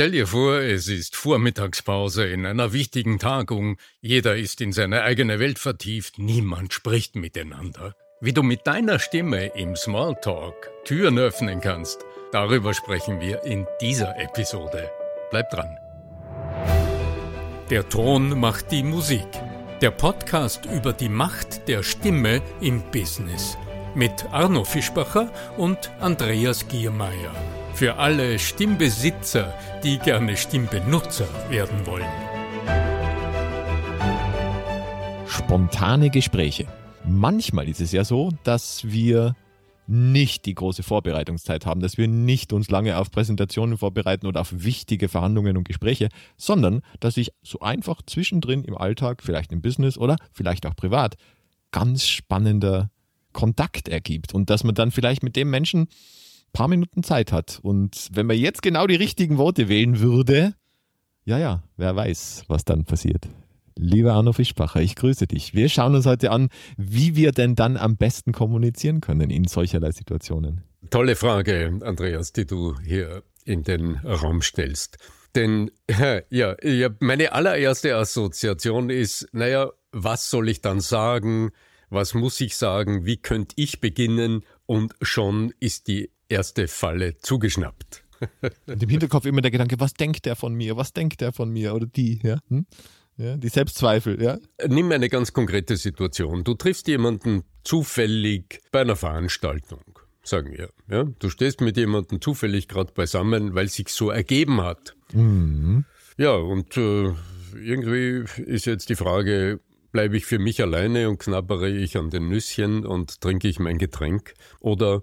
Stell dir vor, es ist Vormittagspause in einer wichtigen Tagung, jeder ist in seine eigene Welt vertieft, niemand spricht miteinander. Wie du mit deiner Stimme im Smalltalk Türen öffnen kannst, darüber sprechen wir in dieser Episode. Bleib dran. Der Ton macht die Musik. Der Podcast über die Macht der Stimme im Business. Mit Arno Fischbacher und Andreas Giermeier. Für alle Stimmbesitzer, die gerne Stimmbenutzer werden wollen. Spontane Gespräche. Manchmal ist es ja so, dass wir nicht die große Vorbereitungszeit haben, dass wir nicht uns lange auf Präsentationen vorbereiten oder auf wichtige Verhandlungen und Gespräche, sondern dass sich so einfach zwischendrin im Alltag, vielleicht im Business oder vielleicht auch privat, ganz spannender Kontakt ergibt und dass man dann vielleicht mit dem Menschen paar Minuten Zeit hat. Und wenn man jetzt genau die richtigen Worte wählen würde, ja, ja, wer weiß, was dann passiert. Lieber Arno Fischbacher, ich grüße dich. Wir schauen uns heute an, wie wir denn dann am besten kommunizieren können in solcherlei Situationen. Tolle Frage, Andreas, die du hier in den Raum stellst. Denn ja, meine allererste Assoziation ist, naja, was soll ich dann sagen? Was muss ich sagen? Wie könnte ich beginnen? Und schon ist die erste Falle zugeschnappt. Und im Hinterkopf immer der Gedanke, was denkt der von mir? Was denkt der von mir? Oder die, ja? Hm? ja die Selbstzweifel, ja? Nimm eine ganz konkrete Situation. Du triffst jemanden zufällig bei einer Veranstaltung, sagen wir. Ja? Du stehst mit jemandem zufällig gerade beisammen, weil es sich so ergeben hat. Mhm. Ja, und äh, irgendwie ist jetzt die Frage, bleibe ich für mich alleine und knabbere ich an den Nüsschen und trinke ich mein Getränk? Oder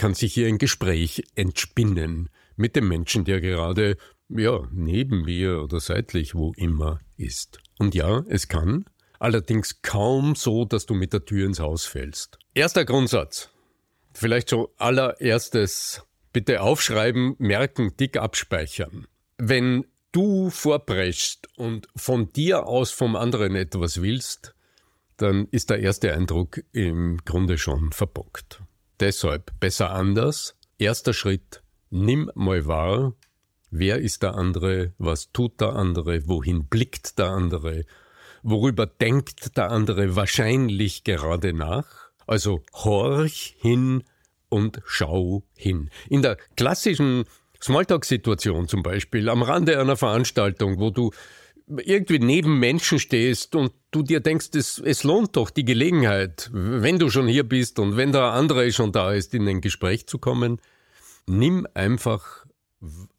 kann sich hier ein Gespräch entspinnen mit dem Menschen, der gerade, ja, neben mir oder seitlich, wo immer ist. Und ja, es kann, allerdings kaum so, dass du mit der Tür ins Haus fällst. Erster Grundsatz. Vielleicht so allererstes, bitte aufschreiben, merken, dick abspeichern. Wenn du vorpreschst und von dir aus vom anderen etwas willst, dann ist der erste Eindruck im Grunde schon verbockt. Deshalb besser anders. Erster Schritt, nimm mal wahr, wer ist der andere, was tut der andere, wohin blickt der andere, worüber denkt der andere wahrscheinlich gerade nach. Also horch hin und schau hin. In der klassischen Smalltalk-Situation zum Beispiel, am Rande einer Veranstaltung, wo du irgendwie neben Menschen stehst und du dir denkst, es, es lohnt doch die Gelegenheit, wenn du schon hier bist und wenn der andere schon da ist, in ein Gespräch zu kommen, nimm einfach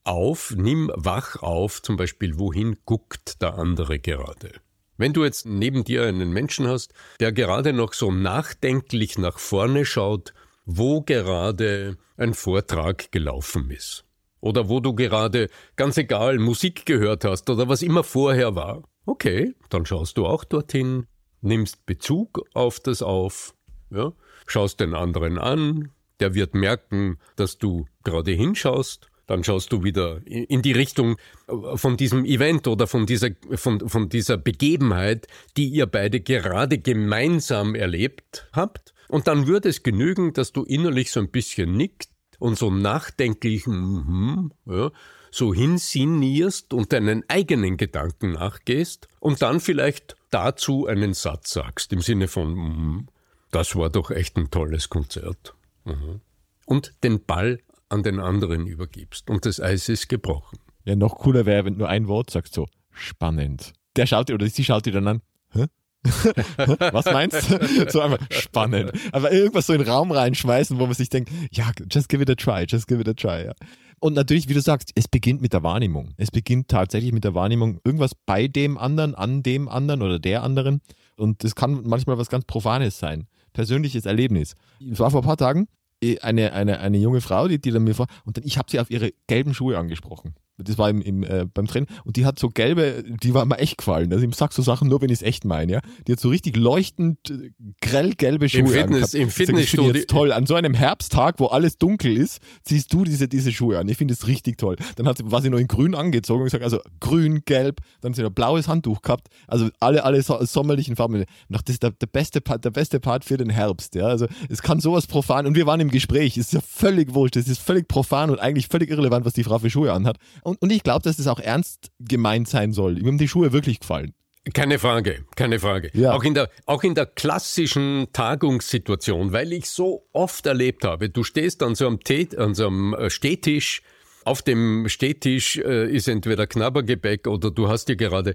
auf, nimm wach auf, zum Beispiel, wohin guckt der andere gerade. Wenn du jetzt neben dir einen Menschen hast, der gerade noch so nachdenklich nach vorne schaut, wo gerade ein Vortrag gelaufen ist oder wo du gerade, ganz egal, Musik gehört hast oder was immer vorher war. Okay, dann schaust du auch dorthin, nimmst Bezug auf das auf, ja, schaust den anderen an, der wird merken, dass du gerade hinschaust, dann schaust du wieder in die Richtung äh, von diesem Event oder von dieser, von, von dieser Begebenheit, die ihr beide gerade gemeinsam erlebt habt. Und dann würde es genügen, dass du innerlich so ein bisschen nickt und so nachdenklichen mm ja, so hinsinnierst und deinen eigenen Gedanken nachgehst und dann vielleicht dazu einen Satz sagst im Sinne von mm, das war doch echt ein tolles Konzert. Mhm. Und den Ball an den anderen übergibst und das Eis ist gebrochen. Ja, noch cooler wäre, wenn du nur ein Wort sagst, so spannend. Der schaut dir oder sie schaut dir dann an, hä? Was meinst du? So einfach spannend. Aber irgendwas so in den Raum reinschmeißen, wo man sich denkt, ja, just give it a try, just give it a try. Ja. Und natürlich, wie du sagst, es beginnt mit der Wahrnehmung. Es beginnt tatsächlich mit der Wahrnehmung, irgendwas bei dem anderen, an dem anderen oder der anderen. Und das kann manchmal was ganz Profanes sein. Persönliches Erlebnis. Es war vor ein paar Tagen äh, eine, eine, eine junge Frau, die, die dann mir vor, und dann, ich habe sie auf ihre gelben Schuhe angesprochen das war im, im, äh, beim Training, und die hat so gelbe, die war mir echt gefallen. Also ich sag so Sachen nur, wenn ich es echt meine, ja. Die hat so richtig leuchtend äh, grell gelbe Schuhe Im Fitness, im Fitnessstudio. Das toll. An so einem Herbsttag, wo alles dunkel ist, ziehst du diese, diese Schuhe an. Ich finde es richtig toll. Dann hat sie, war sie noch in grün angezogen und gesagt, also grün, gelb, dann hat sie ein blaues Handtuch gehabt. Also alle, alle so, sommerlichen Farben. das ist der, der, beste Part, der beste Part für den Herbst, ja. Also es kann sowas profan, und wir waren im Gespräch, es ist ja völlig wurscht, es ist völlig profan und eigentlich völlig irrelevant, was die Frau für Schuhe anhat. Und und, und ich glaube, dass das auch ernst gemeint sein soll. Mir haben die Schuhe wirklich gefallen. Keine Frage, keine Frage. Ja. Auch, in der, auch in der klassischen Tagungssituation, weil ich so oft erlebt habe, du stehst an so einem, Tee, an so einem äh, Stehtisch, auf dem Stehtisch äh, ist entweder Knabbergebäck oder du hast dir gerade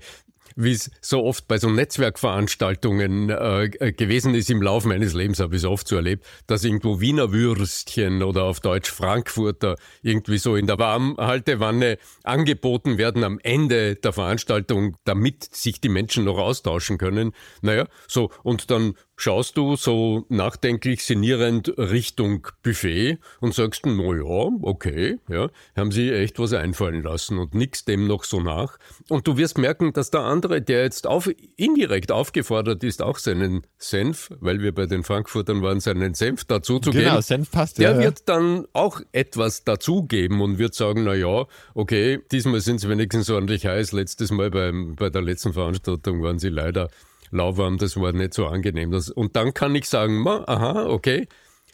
wie es so oft bei so Netzwerkveranstaltungen äh, äh, gewesen ist im Laufe meines Lebens, habe ich es oft so erlebt, dass irgendwo Wiener Würstchen oder auf Deutsch Frankfurter irgendwie so in der Warmhaltewanne angeboten werden am Ende der Veranstaltung, damit sich die Menschen noch austauschen können. Naja, so, und dann schaust du so nachdenklich sinnierend Richtung Buffet und sagst, na ja, okay, ja, haben sie echt was einfallen lassen und nix dem noch so nach. Und du wirst merken, dass der andere, der jetzt auf, indirekt aufgefordert ist, auch seinen Senf, weil wir bei den Frankfurtern waren, seinen Senf dazuzugeben. Genau, Senf passt Der ja, wird dann auch etwas dazugeben und wird sagen, na ja, okay, diesmal sind sie wenigstens ordentlich heiß. Letztes Mal beim, bei der letzten Veranstaltung waren sie leider lauwarm, das war nicht so angenehm. Das, und dann kann ich sagen, ma, aha, okay,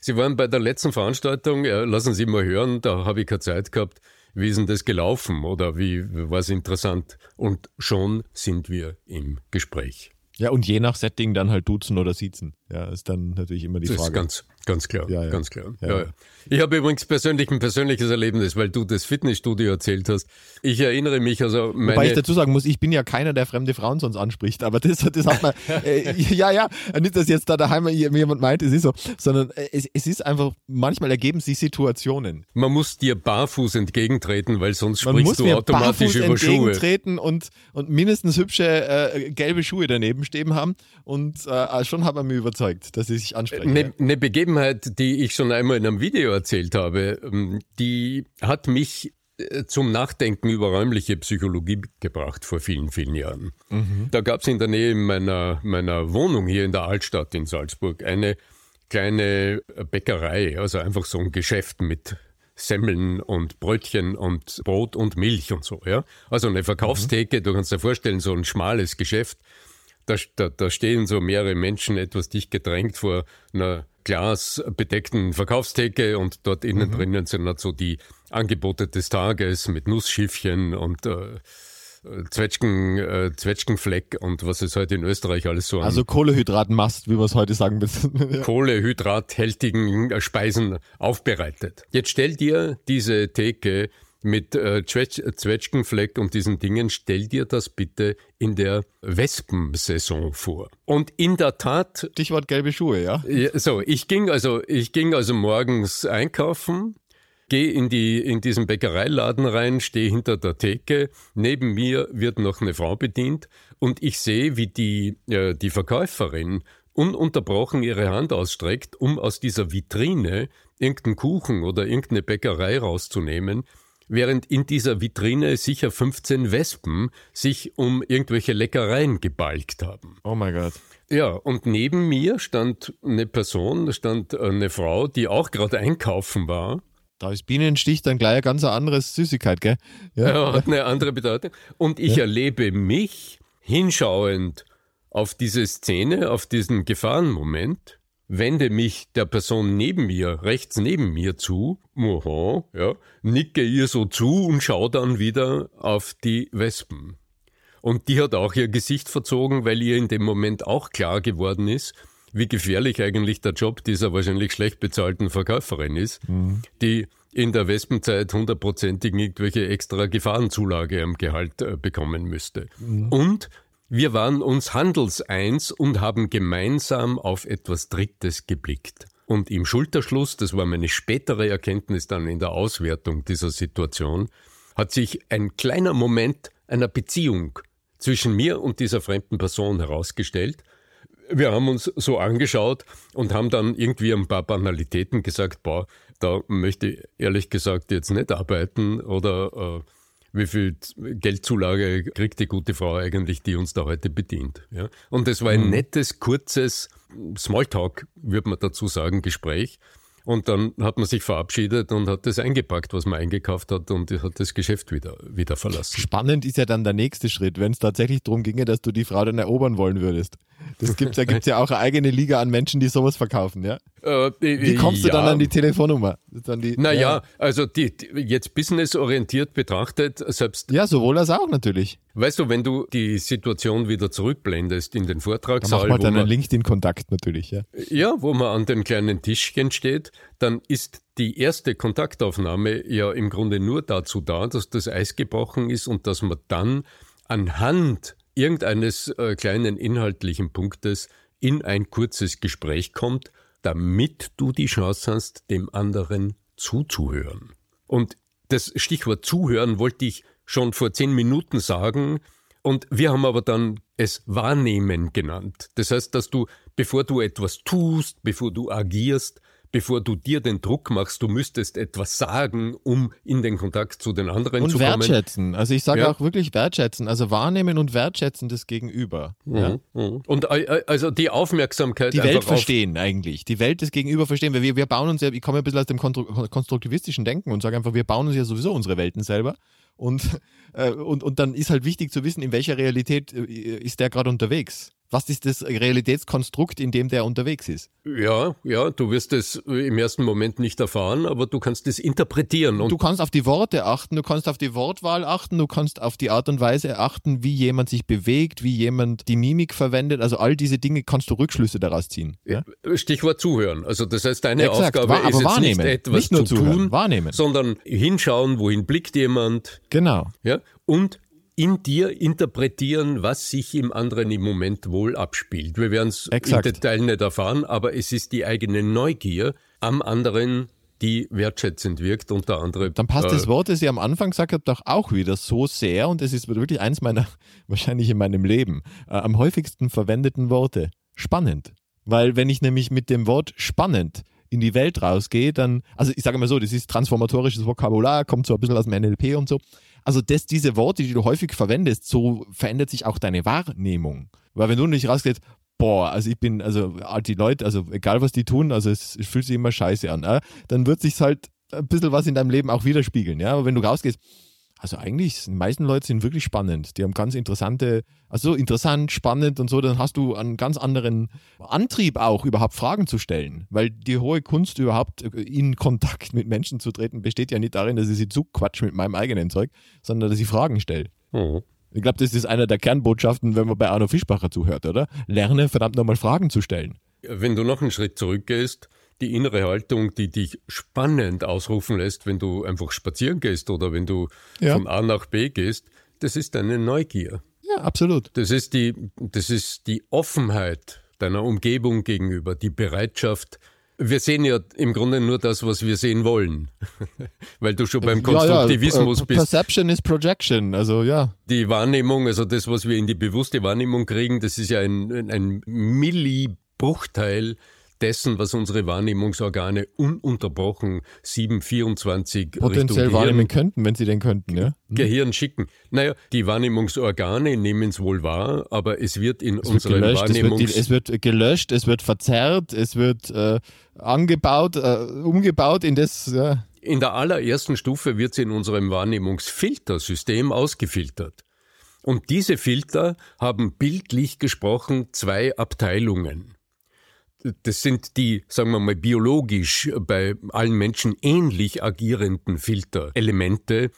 Sie waren bei der letzten Veranstaltung, ja, lassen Sie mal hören, da habe ich keine Zeit gehabt. Wie ist denn das gelaufen oder wie war es interessant? Und schon sind wir im Gespräch. Ja, und je nach Setting dann halt duzen oder siezen. Ja, ist dann natürlich immer die das Frage. Ist ganz, ganz klar, ja, ja. ganz klar. Ja, ja. Ich habe übrigens persönlich ein persönliches Erlebnis, weil du das Fitnessstudio erzählt hast. Ich erinnere mich, also meine Wobei ich dazu sagen muss, ich bin ja keiner, der fremde Frauen sonst anspricht, aber das, das hat man, äh, ja, ja, nicht, dass jetzt da daheim jemand meint, es ist so, sondern äh, es, es ist einfach, manchmal ergeben sich Situationen. Man muss dir barfuß entgegentreten, weil sonst man sprichst du automatisch über Schuhe. entgegentreten und, und mindestens hübsche äh, gelbe Schuhe daneben stehen haben und äh, schon hat man mich überzeugt, dass sie sich ansprechen. Eine, eine Begebenheit, die ich schon einmal in einem Video erzählt habe, ähm, die hat mich äh, zum Nachdenken über räumliche Psychologie gebracht vor vielen, vielen Jahren. Mhm. Da gab es in der Nähe meiner, meiner Wohnung hier in der Altstadt in Salzburg eine kleine Bäckerei, also einfach so ein Geschäft mit Semmeln und Brötchen und Brot und Milch und so, ja. Also eine Verkaufstheke, mhm. du kannst dir vorstellen, so ein schmales Geschäft. Da, da, da stehen so mehrere Menschen etwas dicht gedrängt vor einer glasbedeckten Verkaufstheke und dort innen mhm. drinnen sind halt so die Angebote des Tages mit Nussschiffchen und äh, Zwetschgen, äh, Zwetschgenfleck und was es heute in Österreich alles so Also Kohlehydratmast, wie wir es heute sagen. Kohlehydrathältigen Speisen aufbereitet. Jetzt stell dir diese Theke mit äh, Zwetschgenfleck und diesen Dingen, stell dir das bitte in der Wespensaison vor. Und in der Tat. Stichwort gelbe Schuhe, ja? so, ich ging also, ich ging also morgens einkaufen, gehe in die, in diesen Bäckereiladen rein, stehe hinter der Theke, neben mir wird noch eine Frau bedient und ich sehe, wie die, äh, die Verkäuferin ununterbrochen ihre Hand ausstreckt, um aus dieser Vitrine irgendeinen Kuchen oder irgendeine Bäckerei rauszunehmen während in dieser Vitrine sicher 15 Wespen sich um irgendwelche Leckereien gebalgt haben. Oh mein Gott. Ja, und neben mir stand eine Person, da stand eine Frau, die auch gerade einkaufen war. Da ist Bienenstich dann gleich eine ganz andere Süßigkeit, gell? Ja, ja hat eine andere Bedeutung. Und ich ja. erlebe mich hinschauend auf diese Szene, auf diesen Gefahrenmoment wende mich der Person neben mir, rechts neben mir zu, aha, ja, nicke ihr so zu und schaue dann wieder auf die Wespen. Und die hat auch ihr Gesicht verzogen, weil ihr in dem Moment auch klar geworden ist, wie gefährlich eigentlich der Job dieser wahrscheinlich schlecht bezahlten Verkäuferin ist, mhm. die in der Wespenzeit hundertprozentig irgendwelche extra Gefahrenzulage am Gehalt äh, bekommen müsste. Mhm. Und wir waren uns handelseins und haben gemeinsam auf etwas Drittes geblickt. Und im Schulterschluss, das war meine spätere Erkenntnis dann in der Auswertung dieser Situation, hat sich ein kleiner Moment einer Beziehung zwischen mir und dieser fremden Person herausgestellt. Wir haben uns so angeschaut und haben dann irgendwie ein paar Banalitäten gesagt, boah, da möchte ich ehrlich gesagt jetzt nicht arbeiten oder äh, wie viel Geldzulage kriegt die gute Frau eigentlich, die uns da heute bedient. Ja? Und es war ein mhm. nettes, kurzes Smalltalk, würde man dazu sagen, Gespräch. Und dann hat man sich verabschiedet und hat das eingepackt, was man eingekauft hat und hat das Geschäft wieder, wieder verlassen. Spannend ist ja dann der nächste Schritt, wenn es tatsächlich darum ginge, dass du die Frau dann erobern wollen würdest. Das gibt's ja, gibt's ja auch eine eigene Liga an Menschen, die sowas verkaufen, ja? Äh, Wie kommst ja. du dann an die Telefonnummer? naja, ja. also die, die, jetzt businessorientiert betrachtet, selbst. Ja, sowohl als auch natürlich. Weißt du, wenn du die Situation wieder zurückblendest in den Vortragssaal. Dann macht man dann einen LinkedIn-Kontakt natürlich, ja. Ja, wo man an den kleinen Tischchen steht, dann ist die erste Kontaktaufnahme ja im Grunde nur dazu da, dass das Eis gebrochen ist und dass man dann anhand irgendeines äh, kleinen inhaltlichen Punktes in ein kurzes Gespräch kommt, damit du die Chance hast, dem anderen zuzuhören. Und das Stichwort zuhören wollte ich schon vor zehn Minuten sagen, und wir haben aber dann es wahrnehmen genannt. Das heißt, dass du, bevor du etwas tust, bevor du agierst, bevor du dir den Druck machst, du müsstest etwas sagen, um in den Kontakt zu den anderen und zu kommen. Und wertschätzen. Also ich sage ja. auch wirklich wertschätzen. Also wahrnehmen und wertschätzen das Gegenüber. Mhm. Ja. Mhm. Und äh, also die Aufmerksamkeit. Die Welt verstehen eigentlich. Die Welt des Gegenüber verstehen. Weil wir, wir bauen uns ja, ich komme ein bisschen aus dem konstruktivistischen Denken und sage einfach, wir bauen uns ja sowieso unsere Welten selber. Und, äh, und, und dann ist halt wichtig zu wissen, in welcher Realität äh, ist der gerade unterwegs. Was ist das Realitätskonstrukt, in dem der unterwegs ist? Ja, ja, du wirst es im ersten Moment nicht erfahren, aber du kannst es interpretieren. du kannst auf die Worte achten, du kannst auf die Wortwahl achten, du kannst auf die Art und Weise achten, wie jemand sich bewegt, wie jemand die Mimik verwendet. Also all diese Dinge kannst du Rückschlüsse daraus ziehen. Ja? Stichwort zuhören. Also das heißt, deine Exakt, Aufgabe war, ist jetzt nicht etwas nicht nur zu zuhören, tun, wahrnehmen. sondern hinschauen, wohin blickt jemand. Genau. Ja, und in dir interpretieren, was sich im anderen im Moment wohl abspielt. Wir werden es im Detail nicht erfahren, aber es ist die eigene Neugier am anderen, die wertschätzend wirkt, unter anderem. Dann passt äh, das Wort, das ich am Anfang gesagt habe, doch auch wieder so sehr und es ist wirklich eins meiner, wahrscheinlich in meinem Leben, äh, am häufigsten verwendeten Worte. Spannend. Weil wenn ich nämlich mit dem Wort spannend in die Welt rausgehe, dann, also ich sage mal so, das ist transformatorisches Vokabular, kommt so ein bisschen aus dem NLP und so. Also das, diese Worte, die du häufig verwendest, so verändert sich auch deine Wahrnehmung. Weil wenn du nicht rausgehst, boah, also ich bin, also die Leute, also egal was die tun, also es, es fühlt sich immer scheiße an, äh, dann wird sich halt ein bisschen was in deinem Leben auch widerspiegeln. Ja? Aber wenn du rausgehst, also eigentlich, die meisten Leute sind wirklich spannend. Die haben ganz interessante, also interessant, spannend und so, dann hast du einen ganz anderen Antrieb auch, überhaupt Fragen zu stellen. Weil die hohe Kunst, überhaupt in Kontakt mit Menschen zu treten, besteht ja nicht darin, dass ich sie zuquatsch mit meinem eigenen Zeug, sondern dass ich Fragen stelle. Mhm. Ich glaube, das ist einer der Kernbotschaften, wenn man bei Arno Fischbacher zuhört, oder? Lerne verdammt nochmal Fragen zu stellen. Wenn du noch einen Schritt zurückgehst, die innere Haltung, die dich spannend ausrufen lässt, wenn du einfach spazieren gehst oder wenn du ja. von A nach B gehst, das ist deine Neugier. Ja, absolut. Das ist die, das ist die Offenheit deiner Umgebung gegenüber, die Bereitschaft, wir sehen ja im Grunde nur das, was wir sehen wollen. Weil du schon beim Konstruktivismus ja, ja. bist. Perception is projection, also ja. Die Wahrnehmung, also das, was wir in die bewusste Wahrnehmung kriegen, das ist ja ein, ein Millibruchteil dessen, was unsere Wahrnehmungsorgane ununterbrochen 724 potenziell Richtung wahrnehmen könnten, wenn sie denn könnten, ja? Gehirn schicken. Naja, die Wahrnehmungsorgane nehmen es wohl wahr, aber es wird in es unseren wird Wahrnehmungs... Es wird, es wird, gelöscht, es wird verzerrt, es wird äh, angebaut, äh, umgebaut in das... Ja. In der allerersten Stufe wird es in unserem Wahrnehmungsfiltersystem ausgefiltert. Und diese Filter haben bildlich gesprochen zwei Abteilungen das sind die, sagen wir mal, biologisch bei allen Menschen ähnlich agierenden Filterelemente,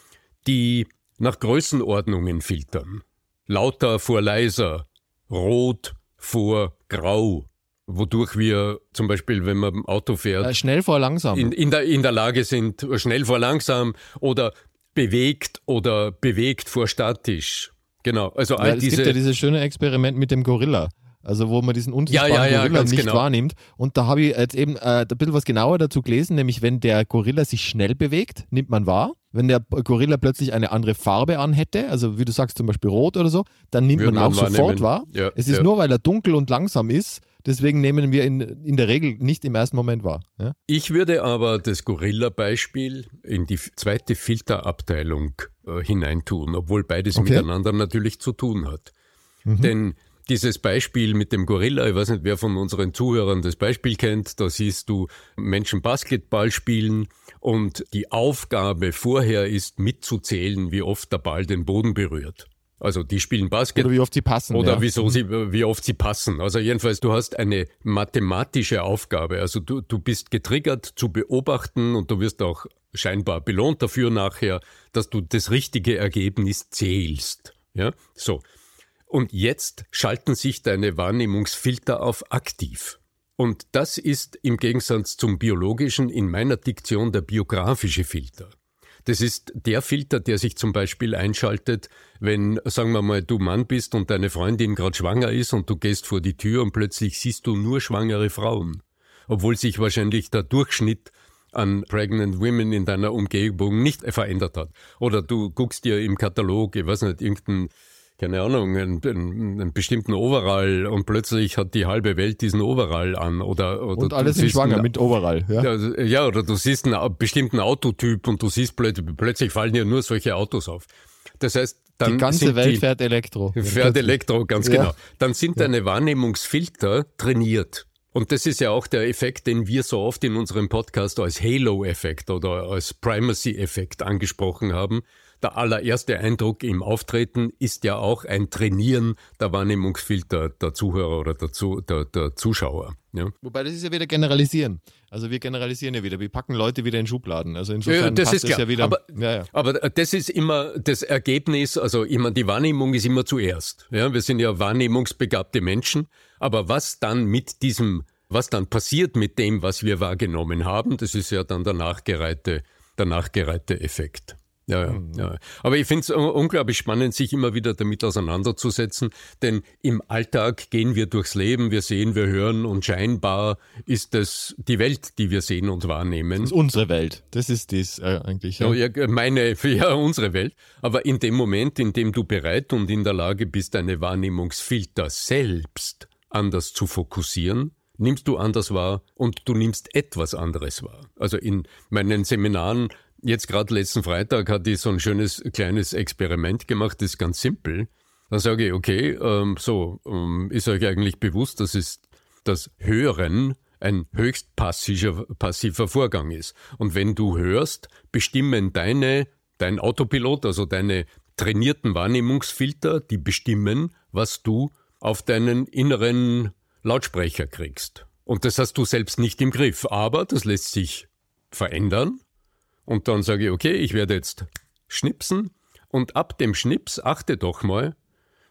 die nach Größenordnungen filtern. Lauter vor leiser, rot vor grau, wodurch wir zum Beispiel, wenn man im Auto fährt, äh, schnell vor langsam in, in, der, in der Lage sind, schnell vor langsam oder bewegt oder bewegt vor statisch. Genau, also all ja, diese. Es gibt ja dieses schöne Experiment mit dem Gorilla. Also wo man diesen unsichtbaren ja, ja, ja, Gorilla nicht genau. wahrnimmt. Und da habe ich jetzt eben äh, ein bisschen was genauer dazu gelesen, nämlich wenn der Gorilla sich schnell bewegt, nimmt man wahr. Wenn der Gorilla plötzlich eine andere Farbe anhätte, also wie du sagst zum Beispiel rot oder so, dann nimmt man auch sofort wahr. Es ist nur, weil er dunkel und langsam ist, deswegen nehmen wir ihn in der Regel nicht im ersten Moment wahr. Ja? Ich würde aber das Gorilla-Beispiel in die zweite Filterabteilung äh, hineintun, obwohl beides okay. miteinander natürlich zu tun hat. Mhm. Denn dieses Beispiel mit dem Gorilla, ich weiß nicht, wer von unseren Zuhörern das Beispiel kennt, da siehst du Menschen Basketball spielen und die Aufgabe vorher ist mitzuzählen, wie oft der Ball den Boden berührt. Also die spielen Basketball. Oder wie oft sie passen. Oder ja. wieso sie, wie oft sie passen. Also jedenfalls, du hast eine mathematische Aufgabe. Also du, du bist getriggert zu beobachten und du wirst auch scheinbar belohnt dafür nachher, dass du das richtige Ergebnis zählst. Ja, so. Und jetzt schalten sich deine Wahrnehmungsfilter auf aktiv. Und das ist im Gegensatz zum biologischen in meiner Diktion der biografische Filter. Das ist der Filter, der sich zum Beispiel einschaltet, wenn, sagen wir mal, du Mann bist und deine Freundin gerade schwanger ist und du gehst vor die Tür und plötzlich siehst du nur schwangere Frauen. Obwohl sich wahrscheinlich der Durchschnitt an Pregnant Women in deiner Umgebung nicht verändert hat. Oder du guckst dir im Katalog, ich weiß nicht, irgendein keine Ahnung, einen, einen, einen bestimmten Overall und plötzlich hat die halbe Welt diesen Overall an oder, oder und alle sind schwanger mit Overall. Ja? ja, oder du siehst einen bestimmten Autotyp und du siehst plötzlich, plötzlich fallen dir nur solche Autos auf. Das heißt, dann die ganze Welt die, fährt Elektro. Fährt Elektro, ganz ja. genau. Dann sind ja. deine Wahrnehmungsfilter trainiert. Und das ist ja auch der Effekt, den wir so oft in unserem Podcast als Halo-Effekt oder als Primacy-Effekt angesprochen haben der allererste Eindruck im Auftreten ist ja auch ein Trainieren der Wahrnehmungsfilter der Zuhörer oder der, Zu, der, der Zuschauer. Ja. Wobei das ist ja wieder generalisieren. Also wir generalisieren ja wieder. Wir packen Leute wieder in Schubladen. Also insofern ja, das passt ist klar. ja wieder. Aber, ja, ja. aber das ist immer das Ergebnis. Also immer die Wahrnehmung ist immer zuerst. Ja, wir sind ja wahrnehmungsbegabte Menschen. Aber was dann mit diesem, was dann passiert mit dem, was wir wahrgenommen haben, das ist ja dann der nachgereihte, der nachgereihte Effekt. Ja, ja, mhm. ja. Aber ich finde es unglaublich spannend, sich immer wieder damit auseinanderzusetzen, denn im Alltag gehen wir durchs Leben, wir sehen, wir hören und scheinbar ist das die Welt, die wir sehen und wahrnehmen. Das ist unsere Welt. Das ist das äh, eigentlich. Ja. ja, meine, ja, unsere Welt. Aber in dem Moment, in dem du bereit und in der Lage bist, deine Wahrnehmungsfilter selbst anders zu fokussieren, nimmst du anders wahr und du nimmst etwas anderes wahr. Also in meinen Seminaren Jetzt gerade letzten Freitag hatte ich so ein schönes kleines Experiment gemacht, das ist ganz simpel. Da sage ich, okay, ähm, so, ähm, ist euch eigentlich bewusst, dass es das Hören ein höchst passiver, passiver Vorgang ist. Und wenn du hörst, bestimmen deine, dein Autopilot, also deine trainierten Wahrnehmungsfilter, die bestimmen, was du auf deinen inneren Lautsprecher kriegst. Und das hast du selbst nicht im Griff. Aber das lässt sich verändern und dann sage ich, okay, ich werde jetzt schnipsen und ab dem Schnips achte doch mal,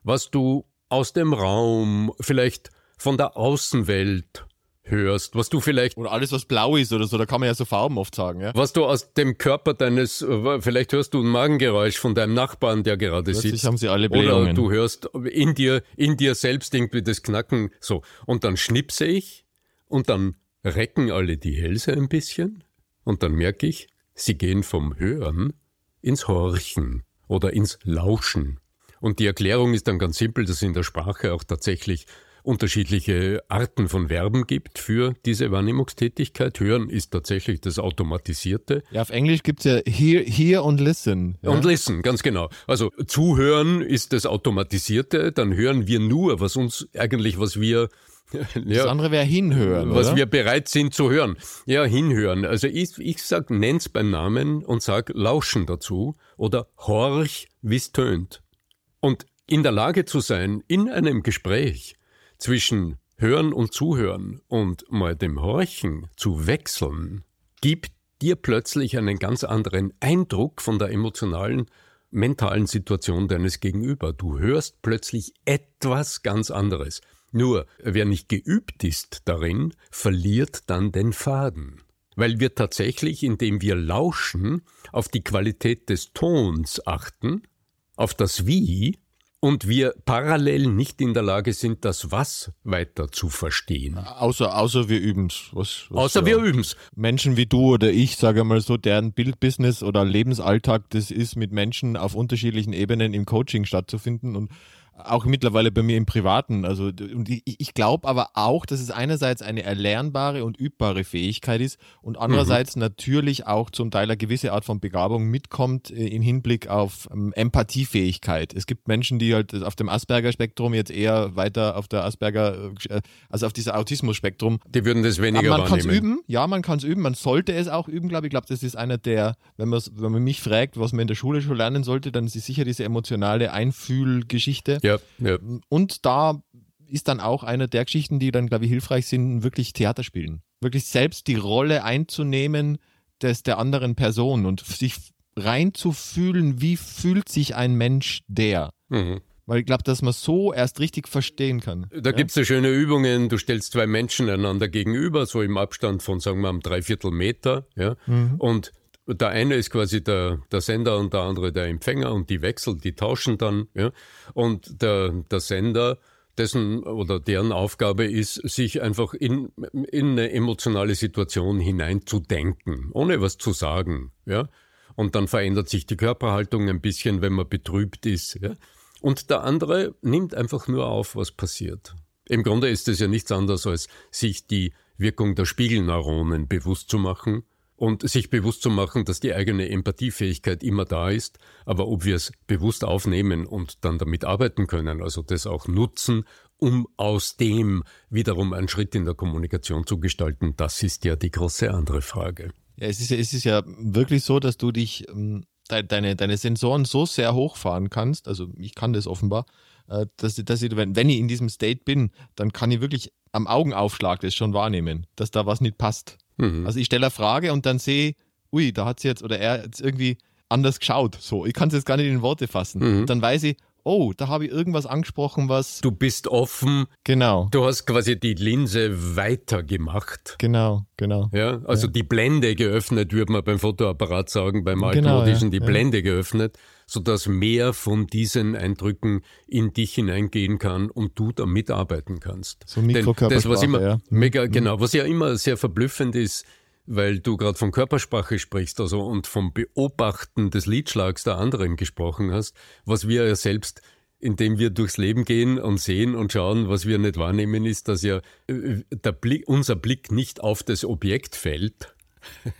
was du aus dem Raum, vielleicht von der Außenwelt hörst, was du vielleicht. Oder alles, was blau ist oder so, da kann man ja so Farben oft sagen, ja. Was du aus dem Körper deines, vielleicht hörst du ein Magengeräusch von deinem Nachbarn, der gerade Plötzlich sitzt. haben sie alle Blähungen. Oder du hörst in dir, in dir selbst irgendwie das Knacken, so. Und dann schnipse ich und dann recken alle die Hälse ein bisschen und dann merke ich, Sie gehen vom Hören ins Horchen oder ins Lauschen. Und die Erklärung ist dann ganz simpel, dass es in der Sprache auch tatsächlich unterschiedliche Arten von Verben gibt für diese Wahrnehmungstätigkeit. Hören ist tatsächlich das Automatisierte. Ja, auf Englisch gibt es ja hear, hear und listen. Ja? Und listen, ganz genau. Also zuhören ist das Automatisierte, dann hören wir nur, was uns eigentlich, was wir das andere wäre hinhören. Was oder? wir bereit sind zu hören. Ja, hinhören. Also ich, ich sag, nenn's beim Namen und sag lauschen dazu oder horch, wie's tönt. Und in der Lage zu sein, in einem Gespräch zwischen Hören und Zuhören und mal dem Horchen zu wechseln, gibt dir plötzlich einen ganz anderen Eindruck von der emotionalen, mentalen Situation deines Gegenüber. Du hörst plötzlich etwas ganz anderes. Nur, wer nicht geübt ist darin, verliert dann den Faden. Weil wir tatsächlich, indem wir lauschen, auf die Qualität des Tons achten, auf das Wie, und wir parallel nicht in der Lage sind, das Was weiter zu verstehen. Außer, außer wir üben's. Was, was außer wir üben's. Menschen wie du oder ich, sage mal so, deren Bildbusiness oder Lebensalltag das ist, mit Menschen auf unterschiedlichen Ebenen im Coaching stattzufinden und auch mittlerweile bei mir im Privaten. Also und ich, ich glaube aber auch, dass es einerseits eine erlernbare und übbare Fähigkeit ist und andererseits mhm. natürlich auch zum Teil eine gewisse Art von Begabung mitkommt äh, im Hinblick auf ähm, Empathiefähigkeit. Es gibt Menschen, die halt auf dem Asperger-Spektrum jetzt eher weiter auf der Asperger, äh, also auf dieser Autismus-Spektrum. Die würden das weniger man wahrnehmen. Man kann es üben, ja, man kann es üben, man sollte es auch üben, glaube ich. Ich glaube, das ist einer der, wenn man wenn man mich fragt, was man in der Schule schon lernen sollte, dann ist es sicher diese emotionale Einfühlgeschichte. Ja, ja. Und da ist dann auch eine der Geschichten, die dann, glaube ich, hilfreich sind, wirklich Theater spielen. Wirklich selbst die Rolle einzunehmen des der anderen Person und sich reinzufühlen, wie fühlt sich ein Mensch der. Mhm. Weil ich glaube, dass man so erst richtig verstehen kann. Da ja? gibt es ja schöne Übungen. Du stellst zwei Menschen einander gegenüber, so im Abstand von, sagen wir, einem Dreiviertel Meter. Ja? Mhm. Und der eine ist quasi der, der Sender und der andere der Empfänger und die wechseln, die tauschen dann. Ja? Und der, der Sender, dessen oder deren Aufgabe ist, sich einfach in, in eine emotionale Situation hineinzudenken, ohne was zu sagen. Ja? Und dann verändert sich die Körperhaltung ein bisschen, wenn man betrübt ist. Ja? Und der andere nimmt einfach nur auf, was passiert. Im Grunde ist es ja nichts anderes, als sich die Wirkung der Spiegelneuronen bewusst zu machen und sich bewusst zu machen, dass die eigene Empathiefähigkeit immer da ist, aber ob wir es bewusst aufnehmen und dann damit arbeiten können, also das auch nutzen, um aus dem wiederum einen Schritt in der Kommunikation zu gestalten, das ist ja die große andere Frage. Ja, es ist ja, es ist ja wirklich so, dass du dich ähm, deine, deine Sensoren so sehr hochfahren kannst, also ich kann das offenbar, äh, dass, dass ich, wenn, wenn ich in diesem State bin, dann kann ich wirklich am Augenaufschlag das schon wahrnehmen, dass da was nicht passt. Mhm. Also ich stelle eine Frage und dann sehe, ui, da hat sie jetzt oder er jetzt irgendwie anders geschaut. So, ich kann es jetzt gar nicht in Worte fassen. Mhm. Dann weiß ich, oh, da habe ich irgendwas angesprochen, was. Du bist offen. Genau. Du hast quasi die Linse weiter gemacht. Genau, genau. Ja, also ja. die Blende geöffnet, würde man beim Fotoapparat sagen, beim altmodischen, genau, ja, die Blende ja. geöffnet, sodass mehr von diesen Eindrücken in dich hineingehen kann und du da mitarbeiten kannst. So Mikrokörpersprache, das, was immer ja. mega, mhm. genau, was ja immer sehr verblüffend ist, weil du gerade von Körpersprache sprichst, also und vom Beobachten des Liedschlags der anderen gesprochen hast, was wir ja selbst indem wir durchs Leben gehen und sehen und schauen, was wir nicht wahrnehmen, ist, dass ja äh, der Blick, unser Blick nicht auf das Objekt fällt,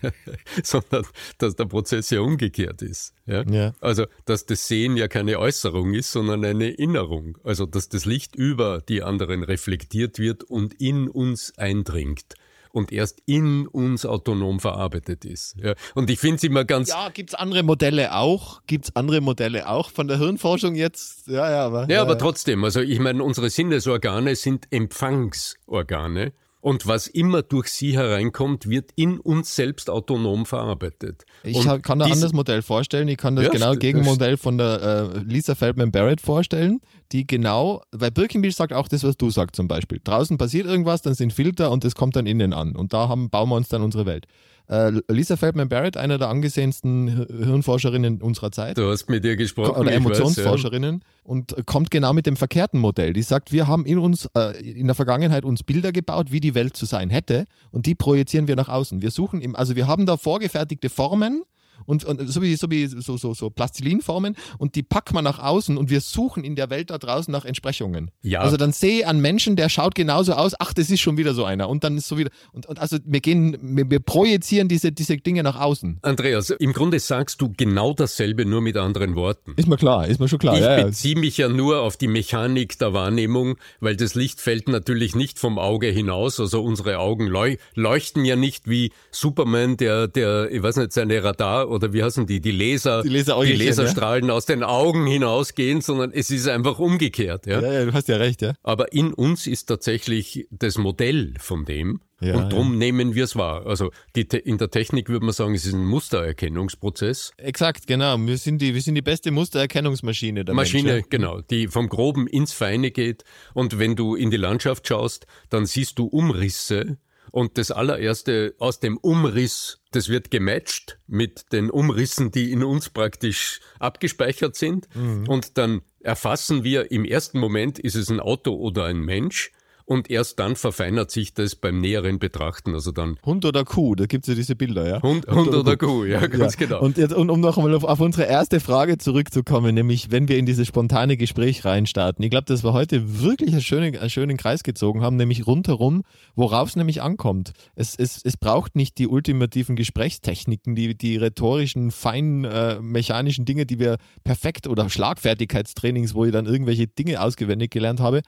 sondern dass der Prozess ja umgekehrt ist. Ja? ja? Also, dass das Sehen ja keine Äußerung ist, sondern eine Innerung. Also, dass das Licht über die anderen reflektiert wird und in uns eindringt und erst in uns autonom verarbeitet ist. Ja. Und ich finde es immer ganz. Ja, gibt's andere Modelle auch? Gibt's andere Modelle auch von der Hirnforschung jetzt? Ja, ja, aber. Ja, ja aber ja. trotzdem, also ich meine, unsere Sinnesorgane sind Empfangsorgane. Und was immer durch sie hereinkommt, wird in uns selbst autonom verarbeitet. Ich und kann ein anderes Modell vorstellen. Ich kann das ja, genau Gegenmodell von der äh, Lisa Feldman Barrett vorstellen, die genau, weil Birkenbiel sagt auch das, was du sagst zum Beispiel. Draußen passiert irgendwas, dann sind Filter und das kommt dann innen an. Und da haben, bauen wir uns dann unsere Welt. Äh, Lisa Feldman Barrett, eine der angesehensten Hirnforscherinnen unserer Zeit. Du hast mit ihr gesprochen. Oder Emotionsforscherinnen. Weiß, ja. Und kommt genau mit dem verkehrten Modell. Die sagt, wir haben in uns, äh, in der Vergangenheit uns Bilder gebaut, wie die Welt zu sein hätte. Und die projizieren wir nach außen. Wir suchen im, also wir haben da vorgefertigte Formen, und, und so wie, so, wie so, so, so Plastilinformen und die packt man nach außen und wir suchen in der Welt da draußen nach Entsprechungen. Ja. Also dann sehe ich einen Menschen, der schaut genauso aus, ach, das ist schon wieder so einer und dann ist so wieder und, und also wir gehen, wir, wir projizieren diese, diese Dinge nach außen. Andreas, im Grunde sagst du genau dasselbe, nur mit anderen Worten. Ist mir klar, ist mir schon klar. Ich ja, beziehe mich ja nur auf die Mechanik der Wahrnehmung, weil das Licht fällt natürlich nicht vom Auge hinaus, also unsere Augen leuchten ja nicht wie Superman, der, der, ich weiß nicht, seine Radar oder wie heißen die, die Laser, die, Laser die Laserstrahlen ja. aus den Augen hinausgehen, sondern es ist einfach umgekehrt. Ja? Ja, ja, du hast ja recht, ja. Aber in uns ist tatsächlich das Modell von dem. Ja, und darum ja. nehmen wir es wahr. Also in der Technik würde man sagen, es ist ein Mustererkennungsprozess. Exakt, genau. Wir sind die, wir sind die beste Mustererkennungsmaschine der Maschine, Mensch, genau, die vom Groben ins Feine geht. Und wenn du in die Landschaft schaust, dann siehst du Umrisse und das allererste aus dem Umriss, das wird gematcht mit den Umrissen, die in uns praktisch abgespeichert sind. Mhm. Und dann erfassen wir im ersten Moment, ist es ein Auto oder ein Mensch. Und erst dann verfeinert sich das beim näheren Betrachten. Also dann Hund oder Kuh, da gibt es ja diese Bilder, ja. Hund, Hund, Hund oder, Kuh, ja, ganz ja. genau. Und, jetzt, und um noch einmal auf, auf, unsere erste Frage zurückzukommen, nämlich wenn wir in dieses spontane Gespräch reinstarten. Ich glaube, dass wir heute wirklich einen schönen, einen schönen Kreis gezogen haben, nämlich rundherum, worauf es nämlich ankommt. Es, es, es braucht nicht die ultimativen Gesprächstechniken, die, die rhetorischen, feinen, äh, mechanischen Dinge, die wir perfekt oder Schlagfertigkeitstrainings, wo ich dann irgendwelche Dinge ausgewendet gelernt habe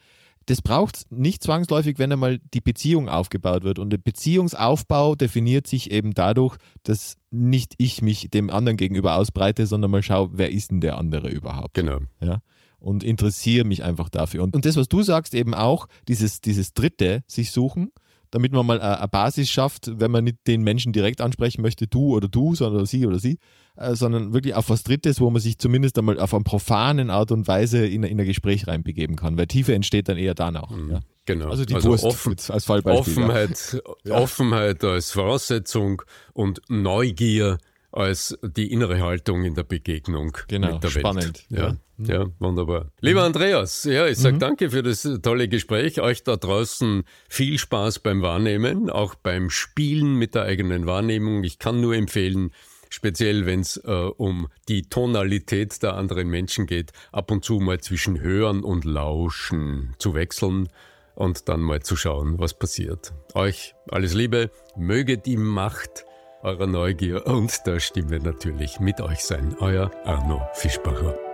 das braucht nicht zwangsläufig, wenn einmal die Beziehung aufgebaut wird. Und der Beziehungsaufbau definiert sich eben dadurch, dass nicht ich mich dem anderen gegenüber ausbreite, sondern mal schaue, wer ist denn der andere überhaupt. Genau. Ja? Und interessiere mich einfach dafür. Und, und das, was du sagst, eben auch, dieses, dieses Dritte sich suchen, damit man mal eine Basis schafft, wenn man nicht den Menschen direkt ansprechen möchte, du oder du, sondern sie oder sie, äh, sondern wirklich auf was Drittes, wo man sich zumindest einmal auf eine profanen Art und Weise in, in ein Gespräch reinbegeben kann. Weil Tiefe entsteht dann eher danach. Mhm. Ja. Genau. Also die also Wurst offen, als Fallbeispiel. Offenheit, ja. Offenheit als Voraussetzung und Neugier als die innere Haltung in der Begegnung genau, mit der spannend. Welt. Ja, ja, ja wunderbar. Lieber Andreas, ja, ich sage mhm. danke für das tolle Gespräch. Euch da draußen viel Spaß beim Wahrnehmen, auch beim Spielen mit der eigenen Wahrnehmung. Ich kann nur empfehlen, speziell wenn es äh, um die Tonalität der anderen Menschen geht, ab und zu mal zwischen Hören und Lauschen zu wechseln und dann mal zu schauen, was passiert. Euch alles Liebe, möge die Macht eurer Neugier und der Stimme natürlich mit euch sein. Euer Arno Fischbacher.